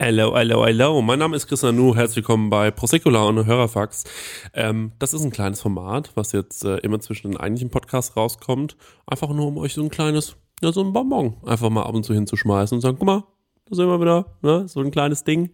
Hello, hello, hello. Mein Name ist Chris Nanu. Herzlich willkommen bei Prosecco und Hörerfax. Ähm, das ist ein kleines Format, was jetzt äh, immer zwischen den eigentlichen Podcasts rauskommt. Einfach nur, um euch so ein kleines, ja, so ein Bonbon einfach mal ab und zu hinzuschmeißen und sagen, guck mal, da sind wir wieder, ne? so ein kleines Ding,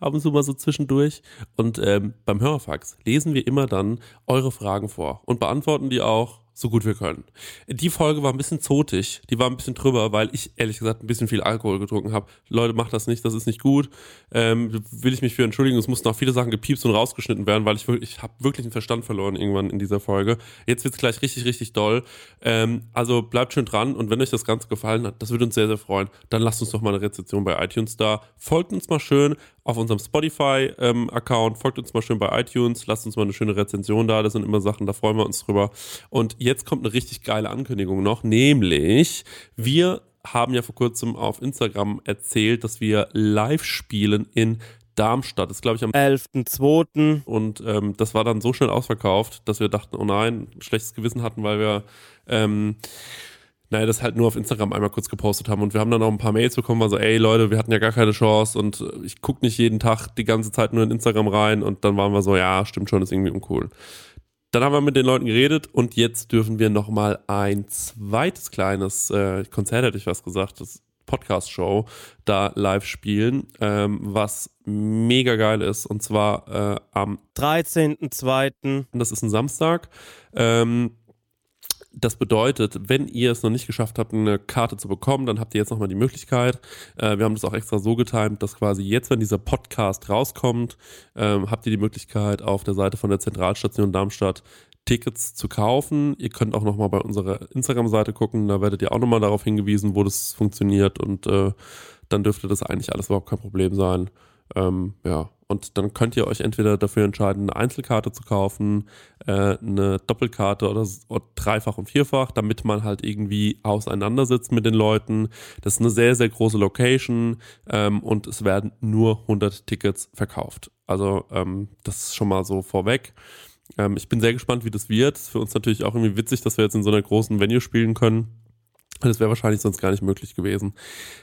ab und zu mal so zwischendurch. Und ähm, beim Hörerfax lesen wir immer dann eure Fragen vor und beantworten die auch so gut wir können. Die Folge war ein bisschen zotig, die war ein bisschen drüber, weil ich ehrlich gesagt ein bisschen viel Alkohol getrunken habe. Leute, macht das nicht, das ist nicht gut. Ähm, will ich mich für entschuldigen. Es mussten auch viele Sachen gepiepst und rausgeschnitten werden, weil ich wirklich, ich habe wirklich einen Verstand verloren irgendwann in dieser Folge. Jetzt wird's gleich richtig, richtig doll. Ähm, also bleibt schön dran und wenn euch das Ganze gefallen hat, das würde uns sehr, sehr freuen, dann lasst uns doch mal eine Rezension bei iTunes da. Folgt uns mal schön auf unserem Spotify-Account, ähm, folgt uns mal schön bei iTunes, lasst uns mal eine schöne Rezension da. Das sind immer Sachen, da freuen wir uns drüber. Und jetzt kommt eine richtig geile Ankündigung noch, nämlich wir haben ja vor kurzem auf Instagram erzählt, dass wir live spielen in Darmstadt. Das ist, glaube ich, am 11.2. Und ähm, das war dann so schnell ausverkauft, dass wir dachten, oh nein, ein schlechtes Gewissen hatten, weil wir ähm, naja, das halt nur auf Instagram einmal kurz gepostet haben. Und wir haben dann auch ein paar Mails bekommen, also ey Leute, wir hatten ja gar keine Chance und ich gucke nicht jeden Tag die ganze Zeit nur in Instagram rein. Und dann waren wir so, ja, stimmt schon, ist irgendwie uncool. Dann haben wir mit den Leuten geredet und jetzt dürfen wir nochmal ein zweites kleines äh, Konzert, hätte ich was gesagt, das Podcast-Show da live spielen, ähm, was mega geil ist. Und zwar äh, am 13.02. Das ist ein Samstag. Ähm, das bedeutet, wenn ihr es noch nicht geschafft habt, eine Karte zu bekommen, dann habt ihr jetzt nochmal die Möglichkeit. Äh, wir haben das auch extra so getimt, dass quasi jetzt, wenn dieser Podcast rauskommt, ähm, habt ihr die Möglichkeit, auf der Seite von der Zentralstation Darmstadt Tickets zu kaufen. Ihr könnt auch nochmal bei unserer Instagram-Seite gucken, da werdet ihr auch nochmal darauf hingewiesen, wo das funktioniert und äh, dann dürfte das eigentlich alles überhaupt kein Problem sein. Ähm, ja, und dann könnt ihr euch entweder dafür entscheiden, eine Einzelkarte zu kaufen, äh, eine Doppelkarte oder, oder, dreifach und vierfach, damit man halt irgendwie auseinandersitzt mit den Leuten. Das ist eine sehr, sehr große Location ähm, und es werden nur 100 Tickets verkauft. Also ähm, das ist schon mal so vorweg. Ähm, ich bin sehr gespannt, wie das wird. Ist für uns natürlich auch irgendwie witzig, dass wir jetzt in so einer großen Venue spielen können. Das wäre wahrscheinlich sonst gar nicht möglich gewesen.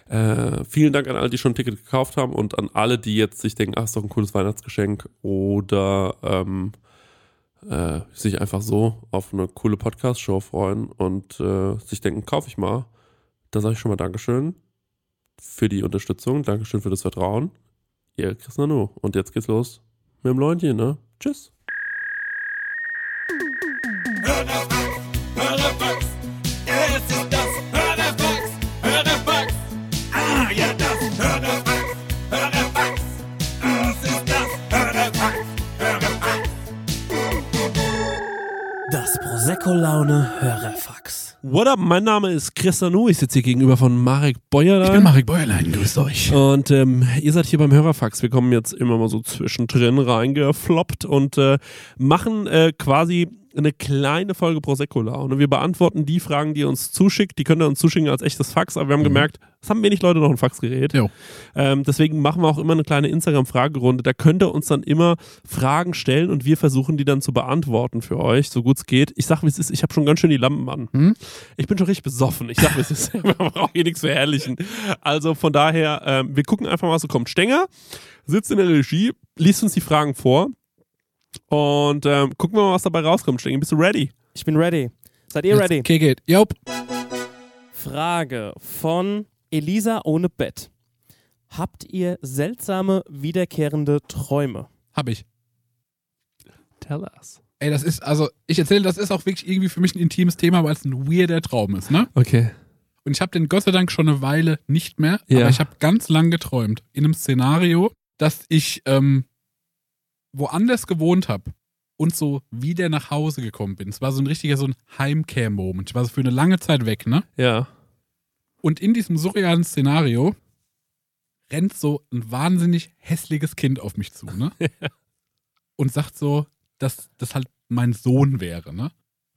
Äh, vielen Dank an alle, die schon ein Ticket gekauft haben und an alle, die jetzt sich denken, ach, ist doch ein cooles Weihnachtsgeschenk oder ähm, äh, sich einfach so auf eine coole Podcast-Show freuen und äh, sich denken, kaufe ich mal. Da sage ich schon mal Dankeschön für die Unterstützung, Dankeschön für das Vertrauen. Ihr Chris Nanu. Und jetzt geht's los mit dem Leutchen, ne? Tschüss. Prosecco-Laune Hörerfax. What up? Mein Name ist Chris Nanu. Ich sitze hier gegenüber von Marek Bäuerlein. Ich bin Marek Bäuerlein, grüßt euch. Und ähm, ihr seid hier beim Hörerfax. Wir kommen jetzt immer mal so zwischendrin reingefloppt und äh, machen äh, quasi eine kleine Folge Prosecco-Laune. Wir beantworten die Fragen, die ihr uns zuschickt. Die könnt ihr uns zuschicken als echtes Fax, aber wir haben mhm. gemerkt, es haben wenig Leute noch ein Faxgerät. Ähm, deswegen machen wir auch immer eine kleine Instagram-Fragerunde. Da könnt ihr uns dann immer Fragen stellen und wir versuchen die dann zu beantworten für euch, so gut es geht. Ich sag, wie es ist, ich habe schon ganz schön die Lampen an. Mhm. Ich bin schon richtig besoffen. Ich sag, wie es ist. Wir brauchen hier nichts verherrlichen. Also von daher, ähm, wir gucken einfach mal, was so kommt. Stenger sitzt in der Regie, liest uns die Fragen vor und ähm, gucken wir mal, was dabei rauskommt. Stenge, bist du ready? Ich bin ready. Seid ihr ready? Okay, geht. Jop. Frage von Elisa ohne Bett. Habt ihr seltsame, wiederkehrende Träume? Hab ich. Tell us. Ey, das ist, also, ich erzähle, das ist auch wirklich irgendwie für mich ein intimes Thema, weil es ein weirder Traum ist, ne? Okay. Und ich habe den Gott sei Dank schon eine Weile nicht mehr, ja. aber ich habe ganz lang geträumt. In einem Szenario, dass ich ähm, woanders gewohnt habe und so wieder nach Hause gekommen bin. Es war so ein richtiger so ein Heimcare-Moment. Ich war so für eine lange Zeit weg, ne? Ja. Und in diesem surrealen Szenario rennt so ein wahnsinnig hässliches Kind auf mich zu, ne? und sagt so, dass das halt mein Sohn wäre, ne?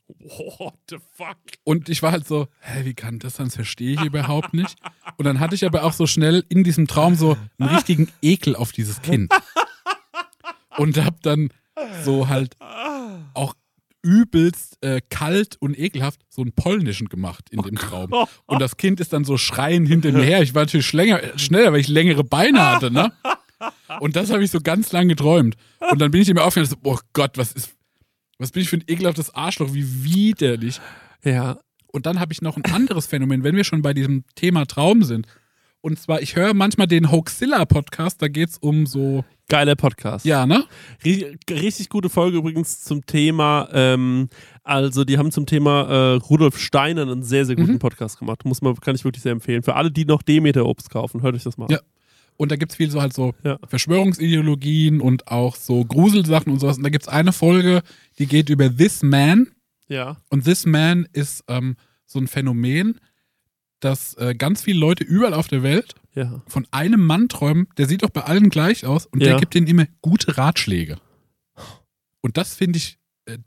What the fuck? Und ich war halt so, hä, wie kann das sein? Das verstehe ich überhaupt nicht. Und dann hatte ich aber auch so schnell in diesem Traum so einen richtigen Ekel auf dieses Kind und hab dann so halt auch übelst äh, kalt und ekelhaft so einen polnischen gemacht in dem Traum. Und das Kind ist dann so schreiend hinter mir her. Ich war natürlich schlänger, schneller, weil ich längere Beine hatte, ne? Und das habe ich so ganz lang geträumt. Und dann bin ich mir aufgehört, so, oh Gott, was ist, was bin ich für ein ekelhaftes Arschloch, wie widerlich. Ja. Und dann habe ich noch ein anderes Phänomen, wenn wir schon bei diesem Thema Traum sind. Und zwar, ich höre manchmal den Hoaxilla-Podcast, da geht es um so, Geiler Podcast. ja, ne? Ri- Richtig gute Folge übrigens zum Thema, ähm, also die haben zum Thema äh, Rudolf Steiner einen sehr, sehr guten Mhm. Podcast gemacht. Muss man, kann ich wirklich sehr empfehlen. Für alle, die noch Demeter-Obst kaufen, hört euch das mal an. Ja. Und da gibt es viel so halt so Ja. Verschwörungsideologien und auch so Gruselsachen und sowas. Und da gibt es eine Folge, die geht über This Man. Ja. Und This Man ist ähm, so ein Phänomen, dass äh, ganz viele Leute überall auf der Welt Ja. von einem Mann träumen, der sieht doch bei allen gleich aus und Ja. der gibt denen immer gute Ratschläge. Und das finde ich äh,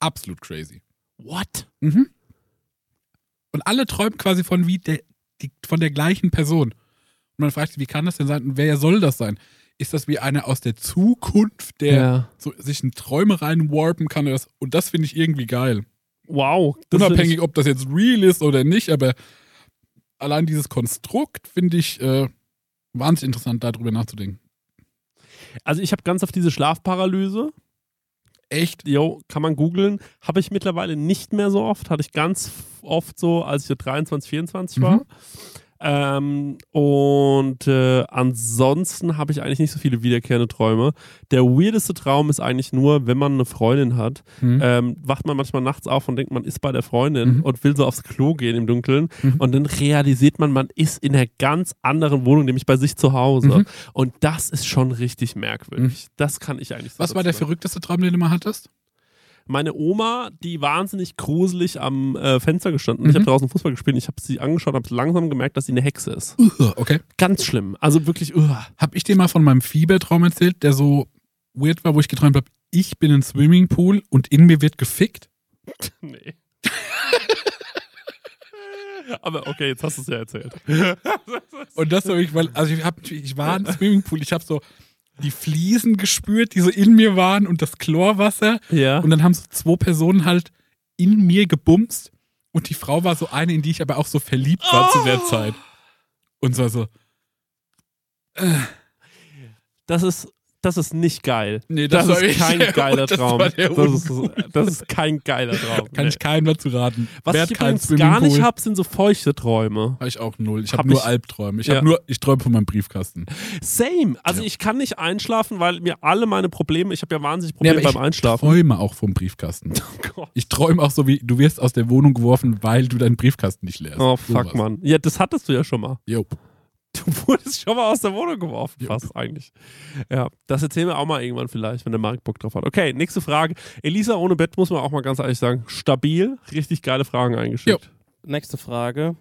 absolut crazy. What? Mhm. Und alle träumen quasi von wie der, die, von der gleichen Person. Und man fragt sich, wie kann das denn sein? Und wer soll das sein? Ist das wie einer aus der Zukunft, der Ja. so, sich in Träume reinwarpen kann? Oder das, und das finde ich irgendwie geil. Wow. Unabhängig, ob das jetzt real ist oder nicht, aber allein dieses Konstrukt finde ich äh, wahnsinnig interessant, darüber nachzudenken. Also ich habe ganz auf diese Schlafparalyse. Echt? Jo, kann man googeln. Habe ich mittlerweile nicht mehr so oft. Hatte ich ganz oft so, als ich so 23, 24 war. Mhm. Ähm, und äh, ansonsten habe ich eigentlich nicht so viele wiederkehrende Träume. Der weirdeste Traum ist eigentlich nur, wenn man eine Freundin hat, Mhm. ähm, wacht man manchmal nachts auf und denkt, man ist bei der Freundin Mhm. und will so aufs Klo gehen im Dunkeln. Mhm. Und dann realisiert man, man ist in einer ganz anderen Wohnung, nämlich bei sich zu Hause. Mhm. Und das ist schon richtig merkwürdig. Das kann ich eigentlich so Was war der verrückteste Traum, den du mal hattest? Meine Oma, die wahnsinnig gruselig am äh, Fenster gestanden. Ich Mhm. habe draußen Fußball gespielt. Ich habe sie angeschaut, habe langsam gemerkt, dass sie eine Hexe ist. Uh, okay. Ganz schlimm. Also wirklich, uh. Hab ich dir mal von meinem Fiebertraum erzählt, der so weird war, wo ich geträumt habe, ich bin im Swimmingpool und in mir wird gefickt? nee. Aber okay, jetzt hast du es ja erzählt. Und das habe ich, weil, also ich, hab, ich war im Swimmingpool, ich habe so die Fliesen gespürt, die so in mir waren und das Chlorwasser. Ja. Und dann haben so zwei Personen halt in mir gebumst und die Frau war so eine, in die ich aber auch so verliebt war zu der Zeit. Und so, so, Das ist, das ist nicht geil. nee, Das, war ist ich- kein geiler das Traum. Das ist, das ist kein geiler Traum. Kann Nee. ich keinem dazu raten. Was Werd ich übrigens gar nicht habe, sind so feuchte Träume. Habe ich auch null. Ich Hab habe nur ich- Albträume. Ich Ja. nur, ich träume von meinem Briefkasten. Same. Also Ja. ich kann nicht einschlafen, weil mir alle meine Probleme, ich habe ja wahnsinnig Nee, Probleme aber beim ich Einschlafen. träume auch vom Briefkasten. Oh. Ich träume auch so wie, du wirst aus der Wohnung geworfen, weil du deinen Briefkasten nicht leerst. Oh fuck. Mann. Ja, das hattest du ja schon mal. Jo. Du wurdest schon mal aus der Wohnung geworfen, fast eigentlich. Ja, das erzählen wir auch mal irgendwann vielleicht, wenn der Marek Bock drauf hat. Okay, nächste Frage. Elisa ohne Bett muss man auch mal ganz ehrlich sagen, stabil, richtig geile Fragen eingeschickt. Nächste Frage.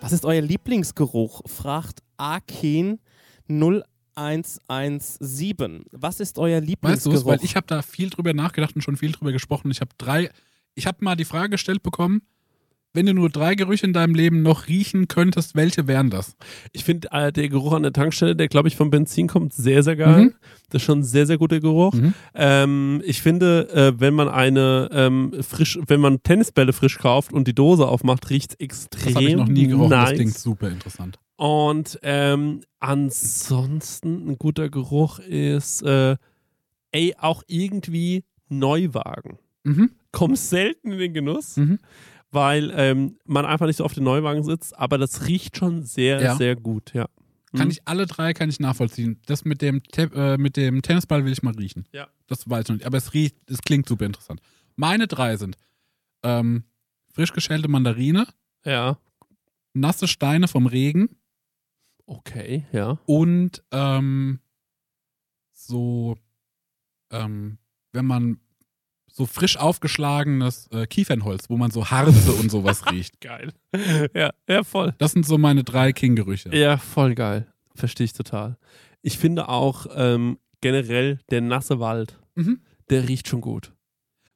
Was ist euer Lieblingsgeruch? Fragt Aken 0117. Was ist euer Weißt du Lieblingsgeruch? Weil ich habe da viel drüber nachgedacht und schon viel drüber gesprochen. Ich habe drei, ich habe mal die Frage gestellt bekommen, wenn du nur drei Gerüche in deinem Leben noch riechen könntest, welche wären das? Ich finde äh, der Geruch an der Tankstelle, der glaube ich vom Benzin kommt, sehr, sehr geil. Mhm. Das ist schon ein sehr, sehr guter Geruch. Mhm. Ähm, ich finde, äh, wenn man eine ähm, frisch, wenn man Tennisbälle frisch kauft und die Dose aufmacht, riecht extrem Das habe ich noch nie gerochen. nice. Das klingt super interessant. Und ähm, ansonsten ein guter Geruch ist, äh, ey, auch irgendwie Neuwagen. Mhm. Komm selten in den Genuss, Mhm. Weil ähm, man einfach nicht so auf den Neuwagen sitzt, aber das riecht schon sehr, Ja. sehr gut, ja. Kann Mhm. ich alle drei kann ich nachvollziehen. Das mit dem, Te äh, mit dem Tennisball will ich mal riechen. Ja. Das weiß ich noch nicht. Aber es riecht, es klingt super interessant. Meine drei sind ähm, frisch geschälte Mandarine, Ja, nasse Steine vom Regen okay, ja. und ähm, so, ähm, wenn man so frisch aufgeschlagenes äh, Kiefernholz, wo man so Harze und sowas riecht. Geil. ja, ja, voll. Das sind so meine drei King-Gerüche. Ja, voll geil. Verstehe ich total. Ich finde auch ähm, generell der nasse Wald, Mhm. der riecht schon gut.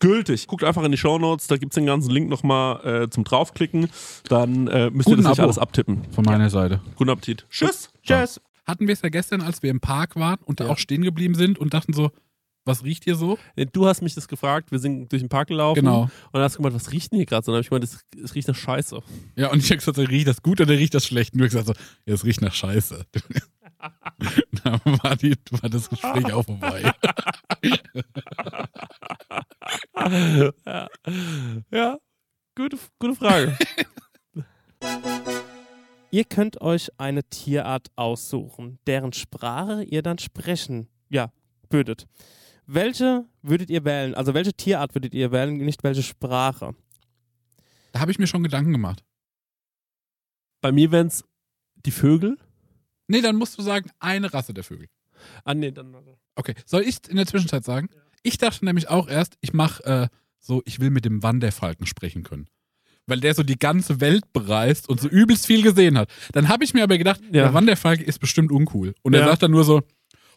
gültig. Guckt einfach in die Shownotes, da gibt's den ganzen Link nochmal äh, zum draufklicken. Dann äh, müsst ihr Guten das nicht Abo. alles abtippen. Von meiner Seite. Guten Appetit. Tschüss. Tschüss. Hatten wir es ja gestern, als wir im Park waren und da auch stehen geblieben sind und dachten so, was riecht hier so? Du hast mich das gefragt, wir sind durch den Park gelaufen Genau. und dann hast du gemeint, was riecht denn hier gerade? Und dann habe ich gemeint, es, es riecht nach Scheiße. Ja, und ich habe gesagt, so, riecht das gut oder riecht das schlecht? Und du hast gesagt, so, ja, es riecht nach Scheiße. da war, die, war das Gespräch auch vorbei. ja. ja, gute, gute Frage. Ihr könnt euch eine Tierart aussuchen, deren Sprache ihr dann sprechen, ja, würdet. Welche würdet ihr wählen? Also welche Tierart würdet ihr wählen, nicht welche Sprache? Da habe ich mir schon Gedanken gemacht. Bei mir wären's die Vögel. Nee, dann musst du sagen, eine Rasse der Vögel. Ah, nee, dann. Okay, soll ich in der Zwischenzeit sagen? Ich dachte nämlich auch erst, ich mache äh, so, ich will mit dem Wanderfalken sprechen können. Weil der so die ganze Welt bereist und so übelst viel gesehen hat. Dann habe ich mir aber gedacht, Ja. der Wanderfalke ist bestimmt uncool. Und er Ja. sagt dann nur so,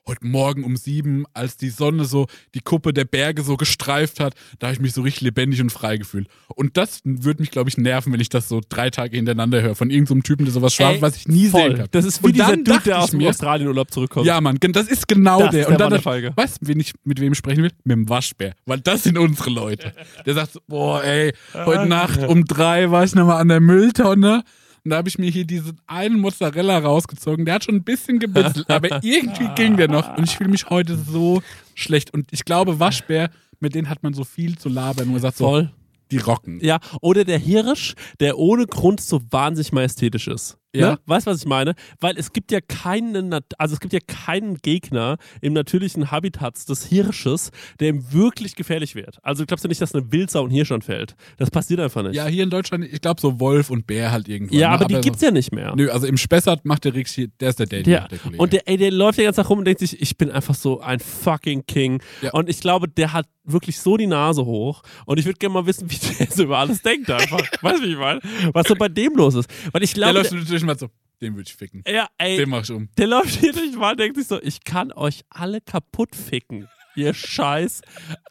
heute Morgen um sieben, als die Sonne so die Kuppe der Berge so gestreift hat, da habe ich mich so richtig lebendig und frei gefühlt. Und das würde mich, glaube ich, nerven, wenn ich das so drei Tage hintereinander höre von irgendeinem Typen, der sowas Ey, was ich nie sehen kann. Das ist wie Und dieser dann Dude, der aus dem Australienurlaub zurückkommt. Ja, Mann, das ist genau Das der. ist und der dann, Wanderfalke. weißt du, mit wem ich sprechen will? Mit dem Waschbär. Weil das sind unsere Leute. Der sagt so, boah, ey, heute Nacht um drei war ich nochmal an der Mülltonne. Und da habe ich mir hier diesen einen Mozzarella rausgezogen. Der hat schon ein bisschen gebitzelt, aber irgendwie ging der noch. Und ich fühle mich heute so schlecht. Und ich glaube, Waschbär, mit denen hat man so viel zu labern. Nur sagt so, Voll. die rocken. Ja, oder der Hirsch, der ohne Grund so wahnsinnig majestätisch ist. Ja. Ne? Weißt du, was ich meine? Weil es gibt ja keinen, also es gibt ja keinen Gegner im natürlichen Habitat des Hirsches, der ihm wirklich gefährlich wird. Also glaubst du nicht, dass eine Wildsau ein Hirsch anfällt? Das passiert einfach nicht. Ja, hier in Deutschland, ich glaube so Wolf und Bär halt irgendwann. Ja, ne? aber die gibt's so, ja nicht mehr. Nö, also im Spessart macht der Rix hier, der ist der Daddy, Ja, der Kollege. und der, ey, der läuft ja ganz nach rum und denkt sich, ich bin einfach so ein fucking King. Ja. Und ich glaube, der hat wirklich so die Nase hoch. Und ich würde gerne mal wissen, wie der so über alles denkt einfach. weißt du, wie ich meine? Was so bei dem los ist. Weil ich der glaube, läuft natürlich mal so, den würde ich ficken. der, ja, ey, Den mach ich um. der läuft hier durch Wald und denkt sich so, ich kann euch alle kaputt ficken. Ihr Scheiß,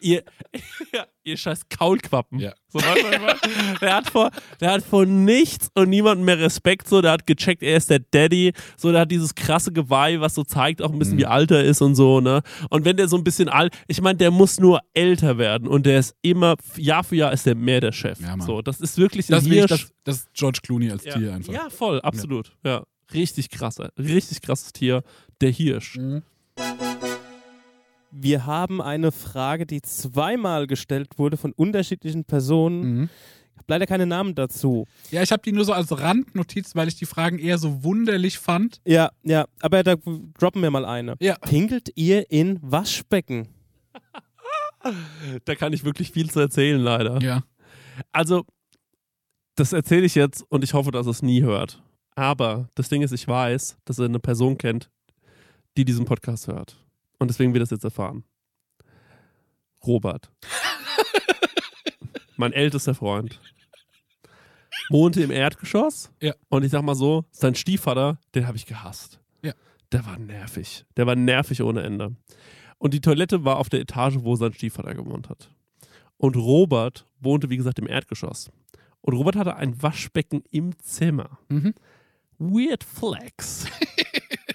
ihr, ja, ihr Scheiß Kaulquappen. Ja. So, weißt du, der, hat vor, der hat vor nichts und niemandem mehr Respekt. So, der hat gecheckt, er ist der Daddy. So, der hat dieses krasse Geweih, was so zeigt auch ein bisschen, wie alt er ist und so, ne? Und wenn der so ein bisschen alt, ich meine, der muss nur älter werden und der ist immer, Jahr für Jahr ist der mehr der Chef. Ja, so, das ist wirklich ein Das, will ich, Hirsch. das, das ist George Clooney als ja. Tier einfach. ja, voll, absolut. Ja. Richtig krasser, richtig krasses Tier, der Hirsch. Mhm. Wir haben eine Frage, die zweimal gestellt wurde von unterschiedlichen Personen. Mhm. Ich habe leider keine Namen dazu. Ja, ich habe die nur so als Randnotiz, weil ich die Fragen eher so wunderlich fand. Ja, ja, aber da droppen wir mal eine. Ja. Pinkelt ihr in Waschbecken? Da kann ich wirklich viel zu erzählen, leider. Ja. Also, das erzähle ich jetzt und ich hoffe, dass es nie hört. Aber das Ding ist, ich weiß, dass er eine Person kennt, die diesen Podcast hört. Und deswegen wird es jetzt erfahren. Robert. mein ältester Freund. Wohnte im Erdgeschoss. Ja. Und ich sag mal so, sein Stiefvater, den habe ich gehasst. Ja. Der war nervig. Der war nervig ohne Ende. Und die Toilette war auf der Etage, wo sein Stiefvater gewohnt hat. Und Robert wohnte, wie gesagt, im Erdgeschoss. Und Robert hatte ein Waschbecken im Zimmer. Mhm. Weird Flex.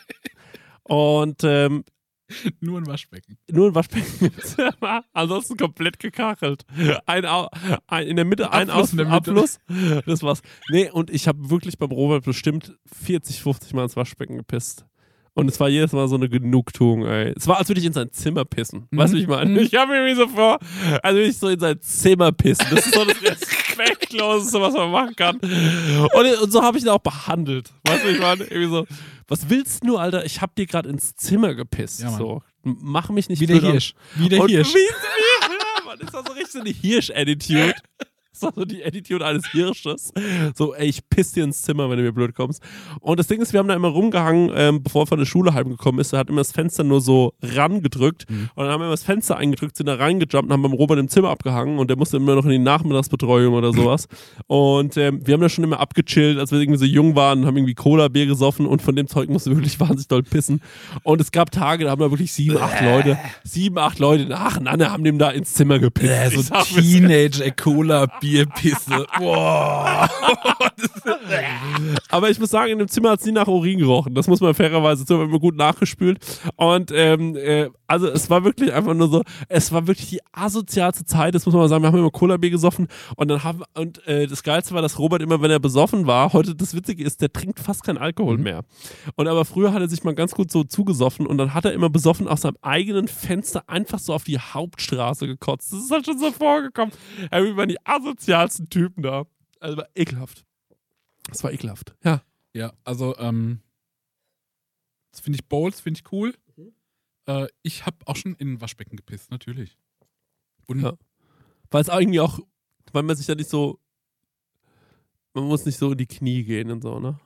Und ähm, Nur ein Waschbecken. nur ein Waschbecken ansonsten komplett gekachelt. Ein, ein, in der Mitte ein Abfluss Aus in der Mitte. Abfluss. Das war's. Nee, und ich habe wirklich beim Robert bestimmt 40, 50 Mal ins Waschbecken gepisst. Und es war jedes Mal so eine Genugtuung, ey. Es war, als würde ich in sein Zimmer pissen. Weißt du, wie ich meine? Mhm. Ich habe mir irgendwie so vor, als würde ich so in sein Zimmer pissen. Das ist so das Respektloseste, was man machen kann. Und, und so habe ich ihn auch behandelt. Weißt du, wie ich meine? Irgendwie so, was willst du, Alter? Ich habe dir gerade ins Zimmer gepisst. Ja, so. Mach mich nicht Wie der blöd an. Hirsch. Wie der Hirsch. Wie, wie, ja, Mann, ist das so richtig so eine Hirsch-Attitude. Das ist so die Attitude eines Hirsches. So, ey, ich piss dir ins Zimmer, wenn du mir blöd kommst. Und das Ding ist, wir haben da immer rumgehangen, ähm, bevor er von der Schule heimgekommen ist. Er hat immer das Fenster nur so rangedrückt. Mhm. Und dann haben wir immer das Fenster eingedrückt, sind da reingejumpt und haben beim Robert im Zimmer abgehangen. Und der musste immer noch in die Nachmittagsbetreuung oder sowas. Und ähm, wir haben da schon immer abgechillt, als wir irgendwie so jung waren, haben irgendwie Cola-Bier gesoffen. Und von dem Zeug musste wirklich wahnsinnig doll pissen. Und es gab Tage, da haben da wirklich sieben, acht Leute, sieben, acht Leute nacheinander haben dem da ins Zimmer gepisst. So sag, wir Teenage Cola Bierpisse. Boah. Aber ich muss sagen, in dem Zimmer hat es nie nach Urin gerochen. Das muss man fairerweise zu, immer gut nachgespült. Und ähm, äh, also es war wirklich einfach nur so, es war wirklich die asozialste Zeit, das muss man mal sagen. Wir haben immer Cola-Bier gesoffen und dann haben, und äh, das Geilste war, dass Robert immer, wenn er besoffen war, heute das Witzige ist, der trinkt fast keinen Alkohol mehr. Und aber früher hat er sich mal ganz gut so zugesoffen und dann hat er immer besoffen aus seinem eigenen Fenster einfach so auf die Hauptstraße gekotzt. Das ist halt schon so vorgekommen. Wir waren die asozialsten Typen da. Also war ekelhaft. Das war ekelhaft. Ja. Ja, also, ähm, das finde ich Bowls, finde ich cool. Äh, ich habe auch schon in ein Waschbecken gepisst, natürlich. Und Ja. Weil es irgendwie auch, weil man sich ja nicht so, man muss nicht so in die Knie gehen und so, ne?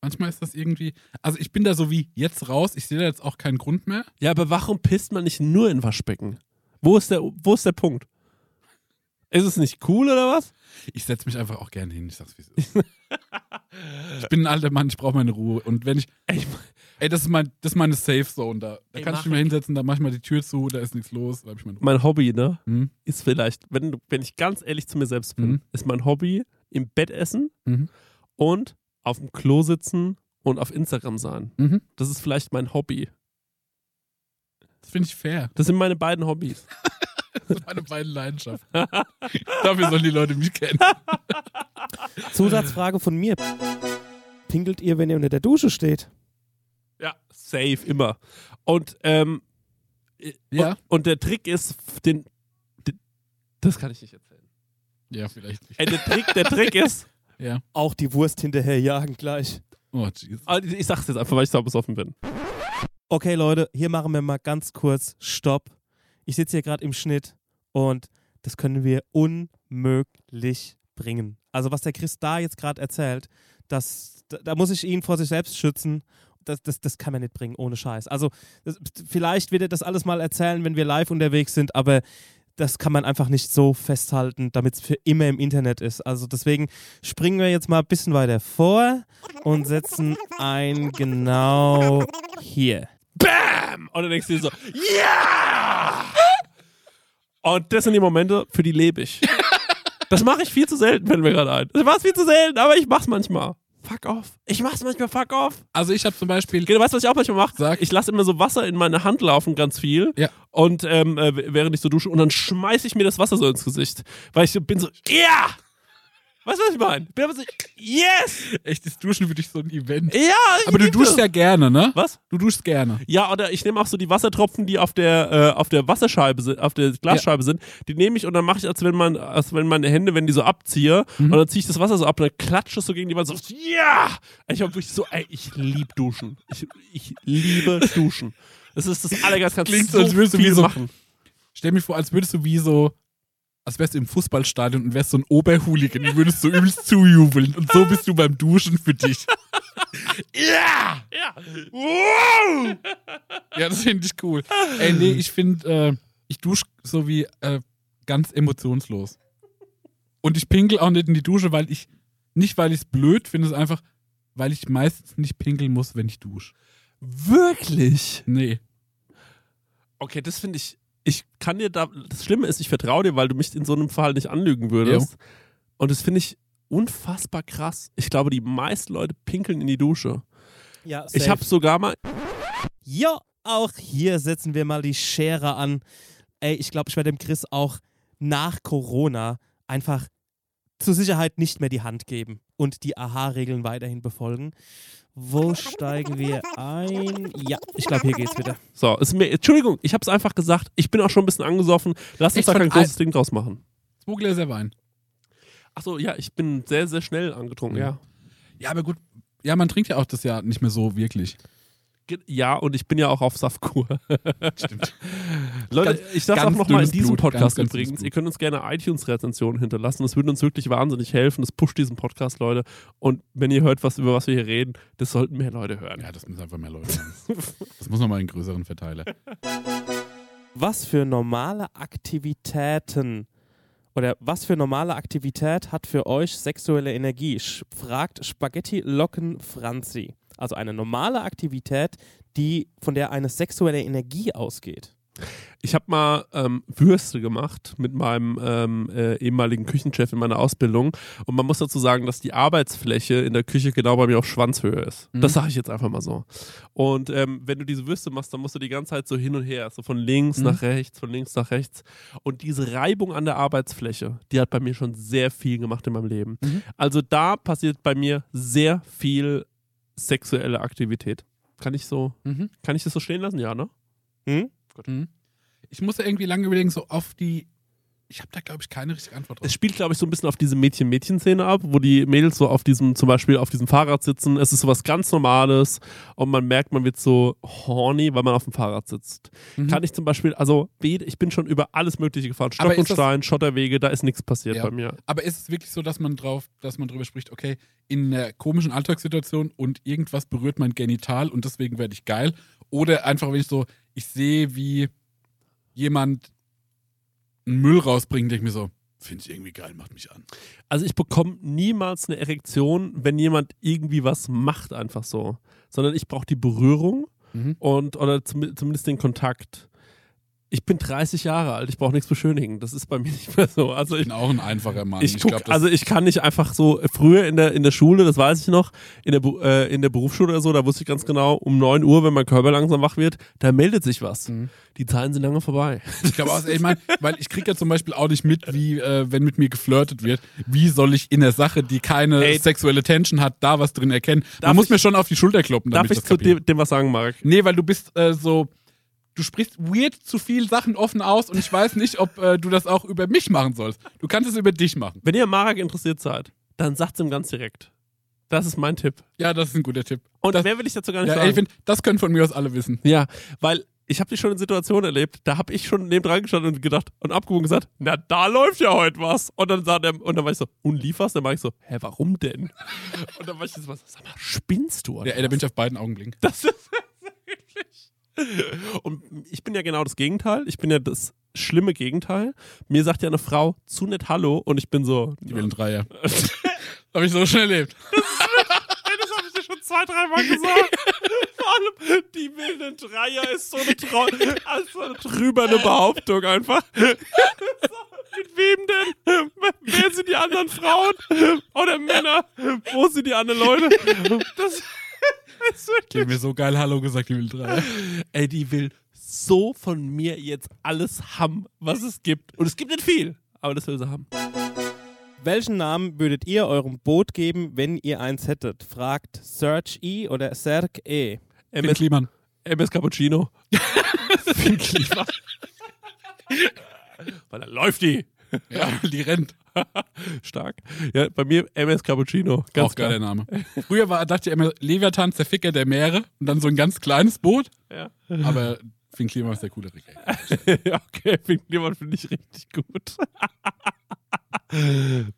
manchmal ist das irgendwie, also ich bin da so wie jetzt raus, ich sehe da jetzt auch keinen Grund mehr. Ja, aber warum pisst man nicht nur in Waschbecken? Wo ist der, wo ist der Punkt? Ist es nicht cool oder was? Ich setze mich einfach auch gerne hin, ich sag's wie es ist. ich bin ein alter Mann, ich brauche meine Ruhe. Und wenn ich, Ey, ey, das ist, mein, das ist meine Safe Zone da. Da Ey, kann ich mich mal hinsetzen, da mach ich mal die Tür zu, da ist nichts los, da ich meine Ruhe. mein Hobby, ne? Mhm. Ist vielleicht, wenn, wenn ich ganz ehrlich zu mir selbst bin, Mhm. ist mein Hobby im Bett essen Mhm. und auf dem Klo sitzen und auf Instagram sein. Mhm. Das ist vielleicht mein Hobby. Das finde ich fair. Das sind meine beiden Hobbys. Das sind meine beiden Leidenschaften. Dafür sollen die Leute mich kennen. Zusatzfrage von mir. pinkelt ihr, wenn ihr unter der Dusche steht? Ja, safe, immer. Und, ähm, Ja. und, und der Trick ist, den, den, das kann ich nicht erzählen. Ja, vielleicht nicht. Ey, der Trick, der Trick ist, Ja. Auch die Wurst hinterherjagen gleich. Oh, Jesus. also ich sag's jetzt einfach, weil ich so besoffen bin. Okay, Leute, hier machen wir mal ganz kurz Stopp. Ich sitze hier gerade im Schnitt und das können wir unmöglich bringen. Also, was der Chris da jetzt gerade erzählt, das, da, da muss ich ihn vor sich selbst schützen. Das, das, das kann man nicht bringen, ohne Scheiß. Also, das, vielleicht wird er das alles mal erzählen, wenn wir live unterwegs sind, aber das kann man einfach nicht so festhalten, damit es für immer im Internet ist. Also deswegen springen wir jetzt mal ein bisschen weiter vor und setzen ein genau hier. Bam! Und dann denkst du dir so, ja! Und das sind die Momente, für die lebe ich. Das mache ich viel zu selten, fällt mir gerade ein. Das war viel zu selten, aber ich mach's manchmal. Fuck off. Ich mach's manchmal fuck off. Also ich habe zum Beispiel, Okay, du weißt, was ich auch manchmal mache? Sag. Ich lasse immer so Wasser in meine Hand laufen, ganz viel. Ja. Und ähm, äh, während ich so dusche und dann schmeiße ich mir das Wasser so ins Gesicht. Weil ich so bin so, ja! Weißt du, was ich meine? Bin aber so, yes! echtes Duschen für dich so ein Event. Ja! ich Aber du liebe duschst das. ja gerne, ne? Was? Du duschst gerne. Ja, oder ich nehme auch so die Wassertropfen, die auf der, äh, auf der Wasserscheibe sind, auf der Glasscheibe sind, die nehme ich und dann mache ich, als wenn man, als wenn meine Hände, wenn die so abziehe, Mhm. und dann ziehe ich das Wasser so ab und dann klatsche es so gegen die Wand so, ja! Ich habe wirklich so, ey, ich liebe Duschen. Ich, ich liebe Duschen. Das ist das Allergeilste, kannst Klingt so so, als würdest du wie viel so- machen. Stell mir vor, als würdest du wie so, als wärst du im Fußballstadion und wärst so ein Oberhooligan und würdest so übelst zujubeln. Und so bist du beim Duschen für dich. Ja! Ja! Wow! Ja, das finde ich cool. Ey, nee, ich finde, äh, ich dusche so wie äh, ganz emotionslos. Und ich pinkel auch nicht in die Dusche, weil ich, nicht weil ich es blöd finde, es einfach, weil ich meistens nicht pinkeln muss, wenn ich dusche. Wirklich? Nee. Okay, das finde ich. Ich kann dir da. Das Schlimme ist, ich vertraue dir, weil du mich in so einem Fall nicht anlügen würdest. Und das finde ich unfassbar krass. Ich glaube, die meisten Leute pinkeln in die Dusche. Ja, Ich habe sogar mal. Ja, auch hier setzen wir mal die Schere an. Ey, ich glaube, ich werde dem Chris auch nach Corona einfach zur Sicherheit nicht mehr die Hand geben und die AHA-Regeln weiterhin befolgen. Wo steigen wir ein? Ja, ich glaube, hier geht's wieder. So, ist mir, Entschuldigung, ich habe es einfach gesagt. Ich bin auch schon ein bisschen angesoffen. Lass uns da kein großes Ding draus machen. Zwei Gläser Wein. Achso, ja, ich bin sehr, sehr schnell angetrunken, Mhm. ja. Ja, aber gut. Ja, man trinkt ja auch das ja nicht mehr so wirklich. Ja, und ich bin ja auch auf Saftkur. Stimmt. Leute, Ganz- ich sage auch ganz nochmal in diesem Blut, Podcast ganz, ganz übrigens, Blut. ihr könnt uns gerne iTunes-Rezensionen hinterlassen. Das würde uns wirklich wahnsinnig helfen. Das pusht diesen Podcast, Leute. Und wenn ihr hört, was, über was wir hier reden, das sollten mehr Leute hören. Ja, das müssen einfach mehr Leute haben. Das muss nochmal einen größeren Verteiler. Was für normale Aktivitäten oder was für normale Aktivität hat für euch sexuelle Energie? Sch fragt Spaghetti Locken Franzi. Also eine normale Aktivität, die von der eine sexuelle Energie ausgeht. Ich habe mal ähm, Würste gemacht mit meinem ähm, äh, ehemaligen Küchenchef in meiner Ausbildung. Und man muss dazu sagen, dass die Arbeitsfläche in der Küche genau bei mir auf Schwanzhöhe ist. Mhm. Das sage ich jetzt einfach mal so. Und ähm, wenn du diese Würste machst, dann musst du die ganze Zeit so hin und her, so von links Mhm. nach rechts, von links nach rechts. Und diese Reibung an der Arbeitsfläche, die hat bei mir schon sehr viel gemacht in meinem Leben. Mhm. Also da passiert bei mir sehr viel sexuelle Aktivität. Kann ich so, Mhm. kann ich das so stehen lassen? Ja, ne? Hm? Mhm. Ich musste irgendwie lange überlegen, so auf die. Ich habe da, glaube ich, keine richtige Antwort drauf. Es spielt, glaube ich, so ein bisschen auf diese Mädchen-Mädchen-Szene ab, wo die Mädels so auf diesem, zum Beispiel auf diesem Fahrrad sitzen. Es ist so was ganz Normales und man merkt, man wird so horny, weil man auf dem Fahrrad sitzt. Mhm. Kann ich zum Beispiel, also ich bin schon über alles Mögliche gefahren. Stock und Stein, Schotterwege, da ist nichts passiert Ja. bei mir. Aber ist es wirklich so, dass man drauf, dass man drüber spricht, okay, in einer komischen Alltagssituation und irgendwas berührt mein Genital und deswegen werde ich geil? Oder einfach, wenn ich so, ich sehe, wie jemand Müll rausbringt, denke ich mir so, finde ich irgendwie geil, macht mich an. Also ich bekomme niemals eine Erektion, wenn jemand irgendwie was macht, einfach so. Sondern ich brauche die Berührung Mhm. und oder zum, zumindest den Kontakt. Ich bin 30 Jahre alt, ich brauche nichts beschönigen. Das ist bei mir nicht mehr so. Also Ich ich, bin auch ein einfacher Mann. ich, guck, glaub, das- also ich kann nicht einfach so, früher in der, in der Schule, das weiß ich noch, in der, äh, in der Berufsschule oder so, da wusste ich ganz genau, um 9 Uhr, wenn mein Körper langsam wach wird, da meldet sich was. Mhm. Die Zeiten sind lange vorbei. Ich glaube auch, ich meine, weil ich kriege ja zum Beispiel auch nicht mit, wie, äh, wenn mit mir geflirtet wird, wie soll ich in der Sache, die keine Ey. sexuelle Tension hat, da was drin erkennen. Man muss ich- mir schon auf die Schulter kloppen, Darf ich ich das zu dem, dem was sagen, Marek? Nee, weil du bist äh, so, du sprichst weird zu viel Sachen offen aus und ich weiß nicht, ob äh, du das auch über mich machen sollst. Du kannst es über dich machen. Wenn ihr Marek interessiert seid, dann sagt's ihm ganz direkt. Das ist mein Tipp. Ja, das ist ein guter Tipp. Und das, mehr will ich dazu gar nicht ja, ey, sagen. ich find, das können von mir aus alle wissen. Ja, weil ich habe die schon in Situationen erlebt, da habe ich schon neben dran gestanden und gedacht und abgewogen gesagt, na da läuft ja heute was. Und dann sagt er, und dann war ich so, und lieferst? Dann war ich so, hä, warum denn? Und dann war ich so, sag mal, spinnst du? oder Ja, ey, da bin ich auf beiden Augen blink. Das ist wirklich. Und ich bin ja genau das Gegenteil. Ich bin ja das schlimme Gegenteil. Mir sagt ja eine Frau zu nett Hallo und ich bin so. Die will ein Dreier. Habe ich so schon erlebt. Das habe ich dir schon zwei, dreimal gesagt. Vor allem, die wilden Dreier ist so eine, Trau also so eine trüberne Behauptung einfach. Mit wem denn? Wer sind die anderen Frauen? Oder Männer? Wo sind die anderen Leute? Das Die hat mir so geil Hallo gesagt, die will Dreier. Ey, die will so von mir jetzt alles haben, was es gibt. Und es gibt nicht viel, aber das will sie haben. Welchen Namen würdet ihr eurem Boot geben, wenn ihr eins hättet? Fragt Serge E oder Serg E. MS, Kliman. MS Cappuccino. Finn Kliman. Weil dann läuft die. Ja, die rennt. Stark. Ja, bei mir MS Cappuccino. Ganz auch geiler. Name. Früher war, dachte ich immer, Leviathan, der Ficker der Meere und dann so ein ganz kleines Boot. Ja. Aber Finn Kliman ist der coole Rick. ja, okay, Finn Kliman finde ich richtig gut.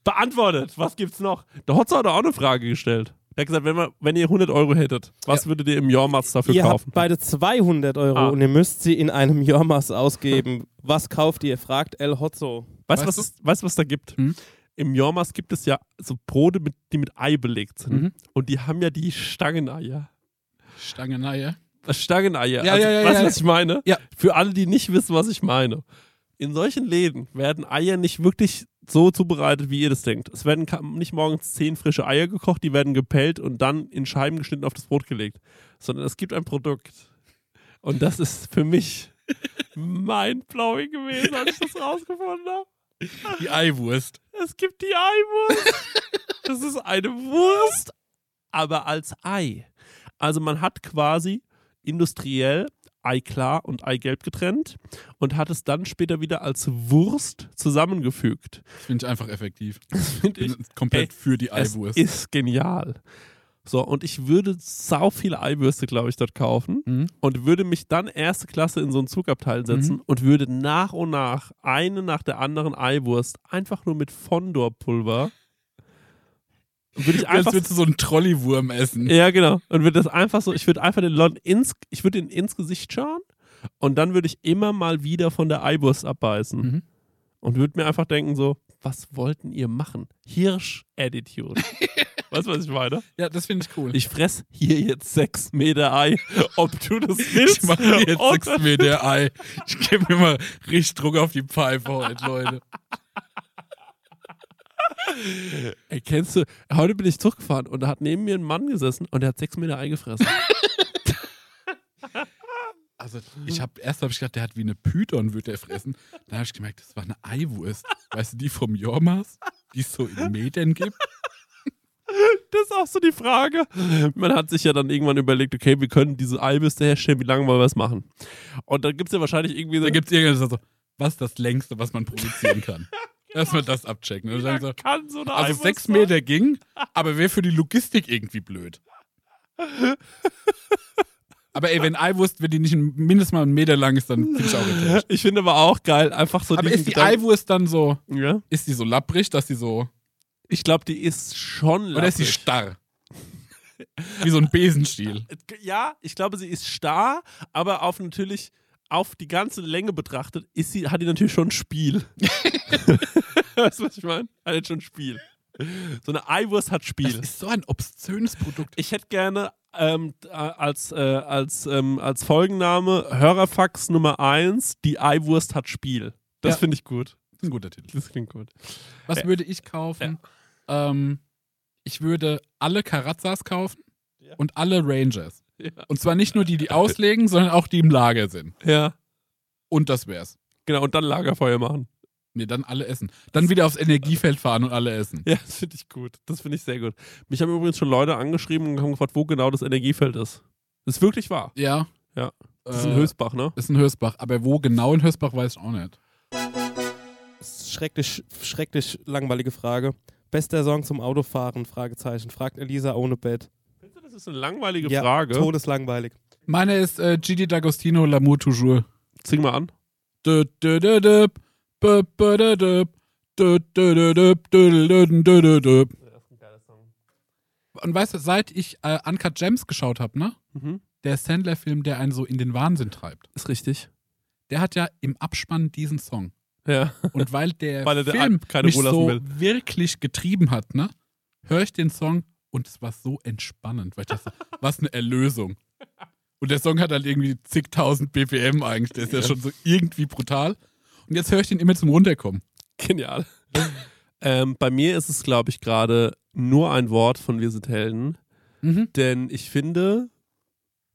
Beantwortet. Was gibt's noch? Der Hotzer hat auch eine Frage gestellt. Er hat gesagt, wenn, wir, wenn ihr 100 Euro hättet, was würdet ihr im Jormats dafür Ihr kaufen? habt beide 200 Euro Ah. und ihr müsst sie in einem Jormas ausgeben. Was kauft ihr? Fragt El Hotzo. Weißt du, Weißt was, weißt, du, was da gibt? Hm? Im Jormas gibt es ja so Brote, mit, die mit Ei belegt sind. Mhm. Und die haben ja die Stangeneier. Stangeneier. Stangeneier. Ja, also, ja, ja, weißt du, ja. was ich meine? Ja. Für alle, die nicht wissen, was ich meine. In solchen Läden werden Eier nicht wirklich so zubereitet, wie ihr das denkt. Es werden nicht morgens zehn frische Eier gekocht, die werden gepellt und dann in Scheiben geschnitten auf das Brot gelegt. Sondern es gibt ein Produkt. Und das ist für mich mindblowing gewesen, als ich das rausgefunden habe. Die Eiwurst. Es gibt die Eiwurst. Das ist eine Wurst, aber als Ei. Also man hat quasi industriell Eiklar und Eigelb getrennt und hat es dann später wieder als Wurst zusammengefügt. Das finde ich einfach effektiv. Finde Ich komplett Ey, für die es Eiwurst. ist genial. So, und ich würde sau viele Eiwürste, glaube ich, dort kaufen Mhm. und würde mich dann erste Klasse in so ein Zugabteil setzen Mhm. und würde nach und nach eine nach der anderen Eiwurst einfach nur mit Fondorpulver würde ich Als einfach würdest du so einen Trolley-Wurm essen. ja genau und würde das einfach so ich würde einfach den Leuten ins ich würde ins Gesicht schauen und dann würde ich immer mal wieder von der Eiwurst abbeißen Mhm. und würde mir einfach denken so was wollten ihr machen Hirsch Attitude weißt du was ich meine Ja, das finde ich cool. ich fress hier jetzt sechs Meter Ei ob du das willst Ich mache jetzt oder sechs Meter Ei. Ich gebe mir mal richtig Druck auf die Pfeife heute, Leute. Ey, kennst du, heute bin ich zurückgefahren und da hat neben mir ein Mann gesessen und der hat sechs Meter Ei gefressen. Also, ich habe erst habe ich gedacht, der hat wie eine Python, wird der fressen. Dann habe ich gemerkt, das war eine Eiwurst. Weißt du, die vom Jormas, die es so in Metern gibt. Das ist auch so die Frage. Man hat sich ja dann irgendwann überlegt, okay, wir können diese Eiwürste herstellen, wie lange wollen wir es machen? Und dann gibt es ja wahrscheinlich irgendwie so, Da gibt es irgendwas so, was ist das längste, was man produzieren kann? Erstmal das abchecken. Dann sagen so, kann so eine also sechs sein? Meter ging, aber wäre für die Logistik irgendwie blöd. Aber ey, wenn Eiwurst, wenn die nicht mindestens mal einen Meter lang ist, dann finde ich auch enttäuscht. Ich finde aber auch geil, einfach so Aber ist die Gedanken- Eiwurst dann so, Ja? ist die so lapprig, dass die so, Ich glaube, die ist schon oder ist die lapprig. starr? Wie so ein Besenstiel. Ja, ich glaube, sie ist starr, aber auf natürlich auf die ganze Länge betrachtet, ist sie, hat die natürlich schon Spiel. weißt du, was ich meine? Hat jetzt schon Spiel. So eine Eiwurst hat Das Spiel. ist so ein obszönes Produkt. Ich hätte gerne ähm, äh, als, äh, als, ähm, als Folgenname Hörerfax Nummer 1, die Eiwurst hat Spiel. Das Ja. finde ich gut. Das ist ein guter Titel. Das klingt gut. Was Äh, würde ich kaufen? Ähm, ich würde alle Karazzas kaufen Ja. und alle Rangers. Ja. Und zwar nicht nur die, die auslegen, sondern auch die im Lager sind. ja. Und das wär's. Genau, und dann Lagerfeuer machen. Nee, dann alle essen. Dann wieder aufs Energiefeld fahren und alle essen. Ja, das finde ich gut. Das finde ich sehr gut. Mich haben übrigens schon Leute angeschrieben und haben gefragt, wo genau das Energiefeld ist. Das ist wirklich wahr. Ja. Ja. Das ist in Äh, Höchstbach, ne? Ist in Hösbach. Aber wo genau in Hösbach, weiß ich auch nicht. Schrecklich, schrecklich langweilige Frage. Bester Song zum Autofahren? Fragezeichen. Fragt Elisa ohne Bett. Das ist eine langweilige ja, Frage. Todeslangweilig. Meine ist äh, Gigi D'Agostino, L'amour toujours. Zing mal an. Und weißt du, seit ich äh, Uncut Gems geschaut habe, ne? Mhm. Der Sandler-Film, der einen so in den Wahnsinn treibt. Ist richtig. Der hat ja im Abspann diesen Song. Ja. Und weil der weil Film keine mich so will. wirklich getrieben hat, ne? Höre ich den Song und es war so entspannend, weil ich dachte, was eine Erlösung. Und der Song hat halt irgendwie zigtausend BPM eigentlich, der ist ja, Ja. schon so irgendwie brutal. Und jetzt höre ich den immer zum Runterkommen. Genial. ähm, bei mir ist es, glaube ich, gerade nur ein Wort von Wir sind Helden. Mhm. Denn ich finde,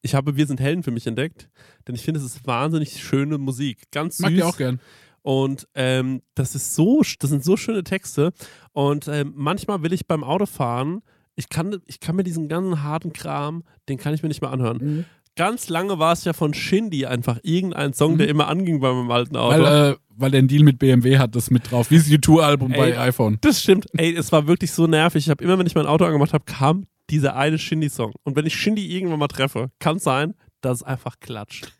ich habe Wir sind Helden für mich entdeckt. Denn ich finde, es ist wahnsinnig schöne Musik. Ganz süß. Mag die auch gern. Und ähm, das ist so, das sind so schöne Texte. Und ähm, manchmal will ich beim Autofahren, ich kann, ich kann mir diesen ganzen harten Kram, den kann ich mir nicht mehr anhören. Mhm. Ganz lange war es ja von Shindy einfach irgendein Song, Mhm. der immer anging bei meinem alten Auto. Weil, äh, weil der einen Deal mit BMW hat, das mit drauf. Wie das U2-Album bei iPhone. Das stimmt. Ey, es war wirklich so nervig. Ich habe immer, wenn ich mein Auto angemacht habe, kam dieser eine Shindy-Song. Und wenn ich Shindy irgendwann mal treffe, kann es sein, dass es einfach klatscht.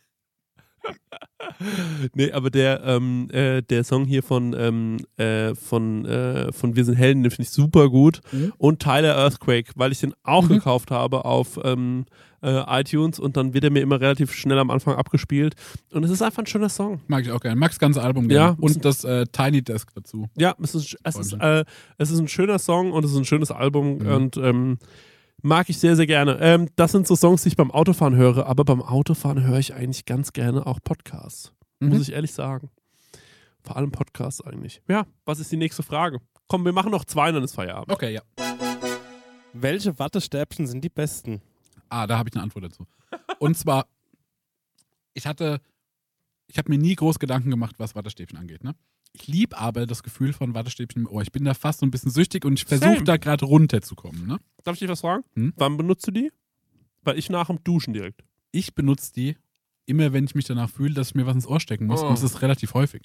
Nee, aber der, ähm, äh, der Song hier von, ähm, äh, von, äh, von Wir sind Helden, den finde ich super gut. Mhm. Und Tyler Earthquake, weil ich den auch Mhm. gekauft habe auf ähm, äh, iTunes und dann wird er mir immer relativ schnell am Anfang abgespielt. Und es ist einfach ein schöner Song. Mag ich auch gerne. Mag das ganze Album Ja, gerne. Und das äh, Tiny Desk dazu. Ja, es ist, es, ist, äh, es ist ein schöner Song und es ist ein schönes Album Mhm. und ähm, mag ich sehr, sehr gerne. Ähm, das sind so Songs, die ich beim Autofahren höre, aber beim Autofahren höre ich eigentlich ganz gerne auch Podcasts, Mhm. muss ich ehrlich sagen. Vor allem Podcasts eigentlich. Ja, was ist die nächste Frage? Komm, wir machen noch zwei, dann ist Feierabend. Okay, ja. Welche Wattestäbchen sind die besten? Ah, da habe ich eine Antwort dazu. Und zwar, ich hatte, ich habe mir nie groß Gedanken gemacht, was Wattestäbchen angeht. Ne? Ich liebe aber das Gefühl von Wattestäbchen im Ohr. Ich bin da fast so ein bisschen süchtig und ich versuche da gerade runterzukommen. Ne? Darf ich dich was fragen? Hm? Wann benutzt du die? Weil ich nach dem Duschen direkt. Ich benutze die immer, wenn ich mich danach fühle, dass ich mir was ins Ohr stecken muss. Oh. Und es ist relativ häufig.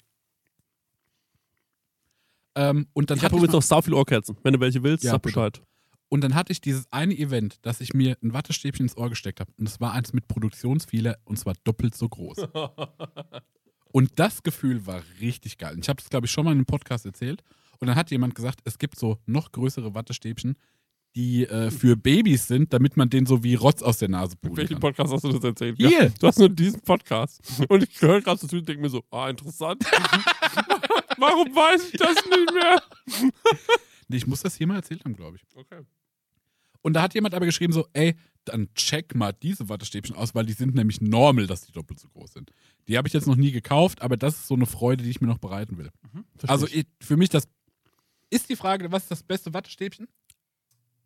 Ähm, und, dann Ich habe übrigens noch sau viel Ohrkerzen. Wenn du welche willst, Ja, sag bitte. Bescheid. und dann hatte ich dieses eine Event, dass ich mir ein Wattestäbchen ins Ohr gesteckt habe. Und es war eins mit Produktionsfehler und zwar doppelt so groß. Und das Gefühl war richtig geil. Ich habe das, glaube ich, schon mal in einem Podcast erzählt. Und dann hat jemand gesagt, es gibt so noch größere Wattestäbchen, die äh, für Babys sind, damit man den so wie Rotz aus der Nase pulen Welchen kann. Podcast hast du das erzählt? Hier. Ja, du hast nur diesen Podcast. Und ich höre gerade so und denke mir so, ah, interessant. Warum weiß ich das nicht mehr? Nee, Ich muss das hier mal erzählt haben, glaube ich. Okay. Und da hat jemand aber geschrieben so, ey, dann check mal diese Wattestäbchen aus, weil die sind nämlich normal, dass die doppelt so groß sind. Die habe ich jetzt noch nie gekauft, aber das ist so eine Freude, die ich mir noch bereiten will. Also ich, für mich das ist die Frage, was ist das beste Wattestäbchen?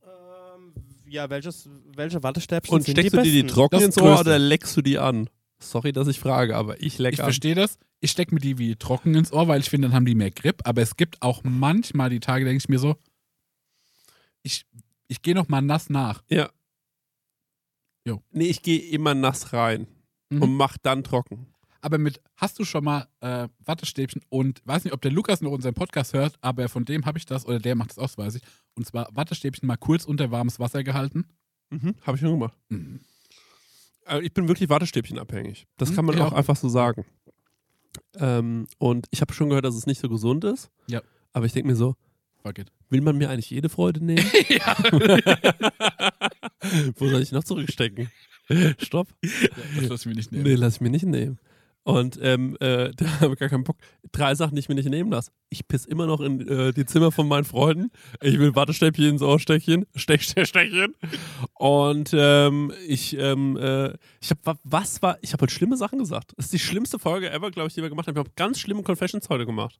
Ähm, ja, welches, welche Wattestäbchen Und sind steckst die du dir die trocken ins Ohr oder leckst du die an? Sorry, dass ich frage, aber ich leck Ich an. verstehe das. Ich stecke mir die wie trocken ins Ohr, weil ich finde, dann haben die mehr Grip. Aber es gibt auch manchmal die Tage, denke ich mir so, ich, gehe noch mal nass nach. Ja. Jo. Nee, ich gehe immer nass rein Mhm. und mach dann trocken. Aber mit, hast du schon mal äh, Wattestäbchen und weiß nicht, ob der Lukas noch unseren Podcast hört, aber von dem habe ich das, oder der macht das aus, weiß ich. Und zwar Wattestäbchen mal kurz unter warmes Wasser gehalten. Mhm. Habe ich schon gemacht. Mhm. Also ich bin wirklich Wattestäbchen abhängig. Das Mhm, kann man auch, auch. einfach so sagen. Ähm, und ich habe schon gehört, dass es nicht so gesund ist. Ja. Aber ich denke mir so, Fuck it. will man mir eigentlich jede Freude nehmen? ja. Wo soll ich noch zurückstecken? Stopp. Das lass ich mir nicht nehmen. Nee, lass ich mir nicht nehmen. Und ähm, äh, da habe ich gar keinen Bock. Drei Sachen, die ich mir nicht nehmen lasse. Ich piss immer noch in äh, die Zimmer von meinen Freunden. Ich will Wattestäbchen ins Ohr stechen. Stech, stech, stechen. Und ähm, ich, ähm, äh, ich habe, was war, ich habe heute schlimme Sachen gesagt. Das ist die schlimmste Folge ever, glaube ich, die wir gemacht haben. Ich habe ganz schlimme Confessions heute gemacht.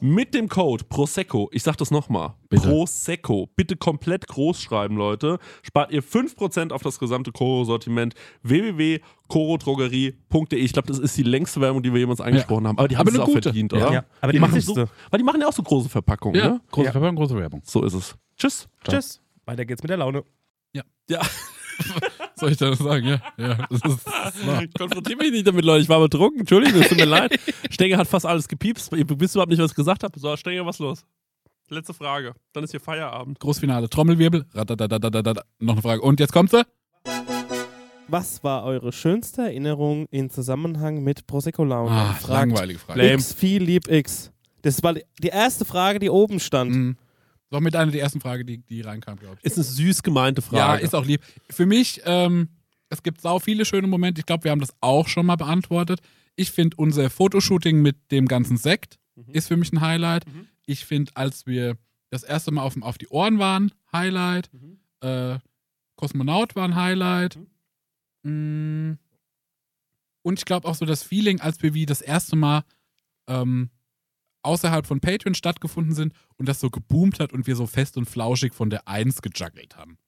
mit dem Code Prosecco, ich sag das nochmal. Prosecco, bitte komplett groß schreiben, Leute, spart ihr 5% auf das gesamte Koro-Sortiment www.korodrogerie.de. Ich glaube, das ist die längste Werbung, die wir jemals angesprochen haben, aber die haben Aber es auch gute. verdient, Ja. oder? Ja, aber die machen so, weil die machen ja auch so große Verpackungen, Ja, ne? große Ja. Werbung, große Werbung. So ist es. Tschüss. Ciao. Tschüss. Weiter geht's mit der Laune. Ja, Soll ich da sagen? Ja. ja. Das ist, konfrontiere mich nicht damit, Leute. Ich war betrunken. Entschuldigung, es tut mir leid. Stenger hat fast alles gepiepst. Ihr wisst überhaupt nicht, was ich gesagt habe. So, Stenger, was los? Letzte Frage. Dann ist hier Feierabend. Großfinale. Trommelwirbel. Radadadadadada. Noch eine Frage. Und jetzt kommt sie. Was war eure schönste Erinnerung in Zusammenhang mit Prosecco Laune? Ah, langweilige Frage. X viel lieb X. Das war die erste Frage, die oben stand. Mhm. Doch mit einer der ersten Frage, die, die reinkam, glaube ich. Ist eine süß gemeinte Frage. Ja, ist auch lieb. Für mich, ähm, es gibt sau viele schöne Momente. Ich glaube, wir haben das auch schon mal beantwortet. Ich finde unser Fotoshooting mit dem ganzen Sekt ist für mich ein Highlight. Mhm. Ich finde, als wir das erste Mal auf, dem- auf die Ohren waren, Highlight. Mhm. Äh, Kosmonaut war ein Highlight. Mm. Und ich glaube auch so das Feeling, als wir wie das erste Mal ähm, außerhalb von Patreon stattgefunden sind und das so geboomt hat und wir so fest und flauschig von der Eins gejuggelt haben.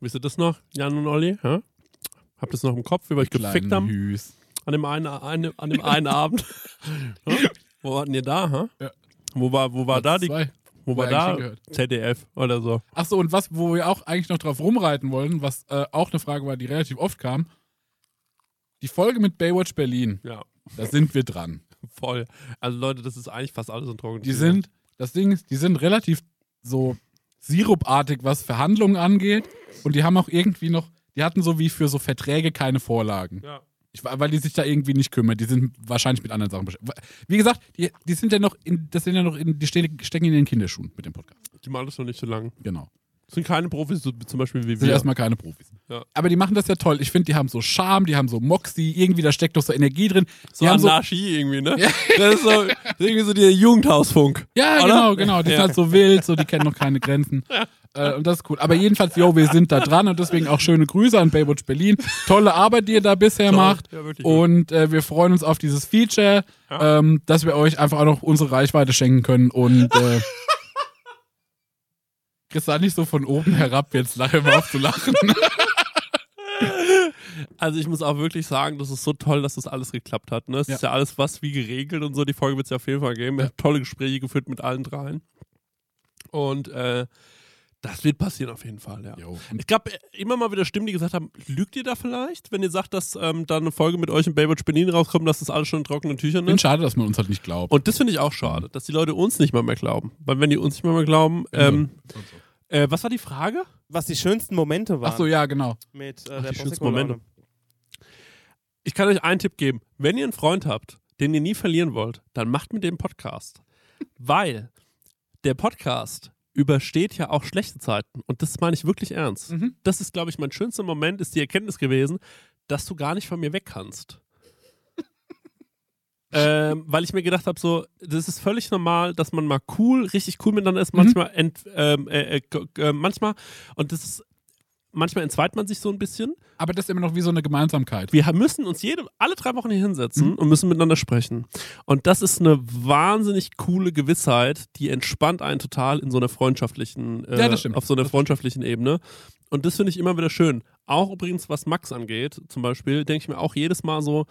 Wisst ihr das noch, Jan und Olli? Ja? Habt ihr das noch im Kopf, wie wir euch gefickt haben? Hüß. An dem einen, eine, an dem einen Abend. Wo warten ihr da? Ha? Ja. Wo war, wo war da die, Zwei. wo war da. ZDF oder so? Ach so, und was, wo wir auch eigentlich noch drauf rumreiten wollen, was äh, auch eine Frage war, die relativ oft kam. Die Folge mit Baywatch Berlin, Ja, da sind wir dran. Voll. Also Leute, das ist eigentlich fast alles in trockenen Die sind, das Ding ist, die sind relativ so sirupartig, was Verhandlungen angeht. Und die haben auch irgendwie noch, die hatten so wie für so Verträge keine Vorlagen. Ja. Ich, weil die sich da irgendwie nicht kümmern. Die sind wahrscheinlich mit anderen Sachen beschäftigt. Wie gesagt, die, die sind ja noch in, das sind ja noch in, die ste- stecken in den Kinderschuhen mit dem Podcast. Die machen das noch nicht so lang. Genau. Das sind keine Profis, so zum Beispiel wie Sind wir. erstmal keine Profis. Ja. Aber die machen das ja toll. Ich finde, die haben so Charme, die haben so Moxie, irgendwie da steckt doch so Energie drin. so die haben so, Anarchie irgendwie, ne? Das ist so das ist irgendwie so der Jugendhausfunk. ja, oder? genau, genau. Die Ja. sind halt so wild, so die kennen noch keine Grenzen. Äh, und das ist cool. Aber jedenfalls, yo, wir sind da dran und deswegen auch schöne Grüße an Baywatch Berlin. Tolle Arbeit, die ihr da bisher Toll. macht. Ja, wirklich und äh, wir freuen uns auf dieses Feature, Ja. ähm, dass wir euch einfach auch noch unsere Reichweite schenken können und äh, Chris, sah nicht so von oben herab, jetzt lache mal auf zu lachen. Also ich muss auch wirklich sagen, das ist so toll, dass das alles geklappt hat. Ne? Es Ja. ist ja alles was wie geregelt und so. Die Folge wird es ja auf jeden Fall geben. Wir haben tolle Gespräche geführt mit allen dreien. Und äh, das wird passieren auf jeden Fall, ja. Jo. Ich glaube, immer mal wieder Stimmen, die gesagt haben, lügt ihr da vielleicht, wenn ihr sagt, dass ähm, da eine Folge mit euch in Baywatch Benin rauskommt, dass das alles schon in trockenen Tüchern Bin ist? schade, dass man uns halt nicht glaubt. Und das finde ich auch schade, dass die Leute uns nicht mal mehr glauben. Weil wenn die uns nicht mal mehr glauben, ähm, äh, was war die Frage? Was die schönsten Momente waren Ach so, ja, genau. mit äh, Ach, der die schönsten. Momente. Ich kann euch einen Tipp geben. Wenn ihr einen Freund habt, den ihr nie verlieren wollt, dann macht mit dem Podcast. Weil der Podcast übersteht ja auch schlechte Zeiten. Und das meine ich wirklich ernst. Mhm. Das ist, glaube ich, mein schönster Moment, ist die Erkenntnis gewesen, dass du gar nicht von mir weg kannst. ähm, weil ich mir gedacht habe, so, das ist völlig normal, dass man mal cool, richtig cool miteinander ist, Mhm. manchmal, ent, ähm, äh, äh, äh, manchmal, und das ist, manchmal entzweit man sich so ein bisschen. Aber das ist immer noch wie so eine Gemeinsamkeit. Wir müssen uns jede, alle drei Wochen hier hinsetzen und müssen miteinander sprechen. Und das ist eine wahnsinnig coole Gewissheit, die entspannt einen total in so einer freundschaftlichen, äh, Ja, auf so einer freundschaftlichen Ebene. Und das finde ich immer wieder schön. Auch übrigens, was Max angeht, zum Beispiel, denke ich mir auch jedes Mal so,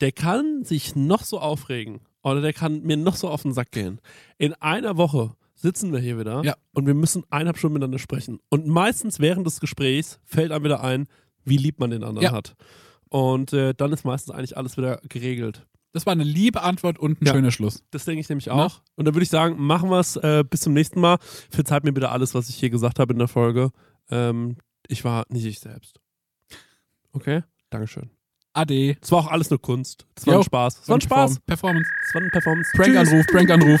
der kann sich noch so aufregen oder der kann mir noch so auf den Sack gehen. In einer Woche sitzen wir hier wieder Ja. und wir müssen eineinhalb Stunden miteinander sprechen. Und meistens während des Gesprächs fällt einem wieder ein, wie lieb man den anderen Ja. hat. Und äh, dann ist meistens eigentlich alles wieder geregelt. Das war eine liebe Antwort und ein Ja. schöner Schluss. Das denke ich nämlich Na? auch. Und dann würde ich sagen, machen wir es äh, bis zum nächsten Mal. Verzeiht mir bitte alles, was ich hier gesagt habe in der Folge. Ähm, ich war nicht ich selbst. Okay? Dankeschön. Ade. Es war auch alles nur Kunst. Es war Jo. ein Spaß. Es war ein Spaß. Performance. Es war ein Performance. Prank-Anruf, Prank-Anruf.